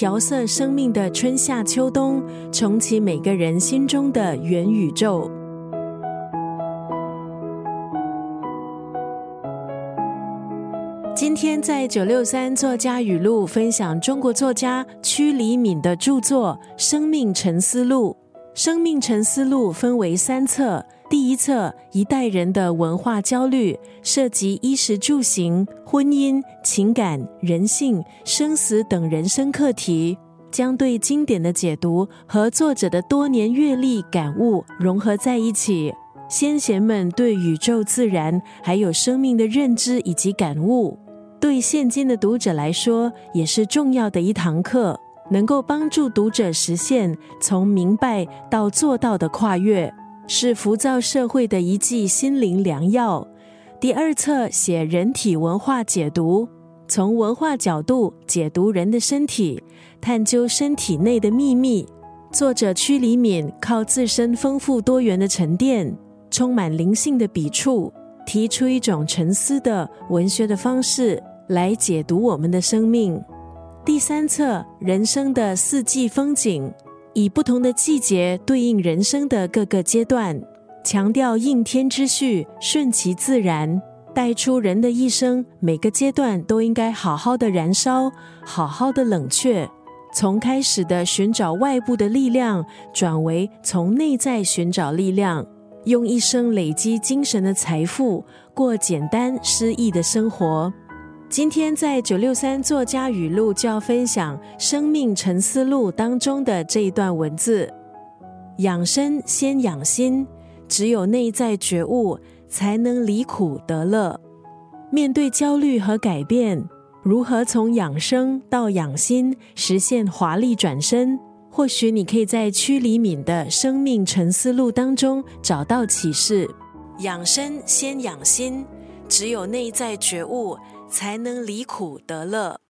调色生命的春夏秋冬，重启每个人心中的元宇宙。今天在九六三作家语录分享中国作家屈黎敏的著作《生命沉思录》。《生命沉思录》分为三册，第一册一代人的文化焦虑，涉及衣食住行、婚姻、情感、人性、生死等人生课题，将对经典的解读和作者的多年阅历感悟融合在一起。先贤们对宇宙、自然还有生命的认知以及感悟，对现今的读者来说也是重要的一堂课。能够帮助读者实现从明白到做到的跨越，是浮躁社会的一剂心灵良药。第二册写人体文化解读，从文化角度解读人的身体，探究身体内的秘密。作者屈黎敏靠自身丰富多元的沉淀，充满灵性的笔触，提出一种沉思的文学的方式来解读我们的生命。第三册人生的四季风景，以不同的季节对应人生的各个阶段，强调应天之序，顺其自然，带出人的一生每个阶段都应该好好的燃烧，好好的冷却。从开始的寻找外部的力量，转为从内在寻找力量，用一生累积精神的财富，过简单诗意的生活。今天在九六三作家语录就要分享《生命沉思录》当中的这一段文字：养生先养心，只有内在觉悟，才能离苦得乐。面对焦虑和改变，如何从养生到养心，实现华丽转身？或许你可以在屈黎敏的《生命沉思录》当中找到启示。养生先养心，只有内在觉悟。才能离苦得乐。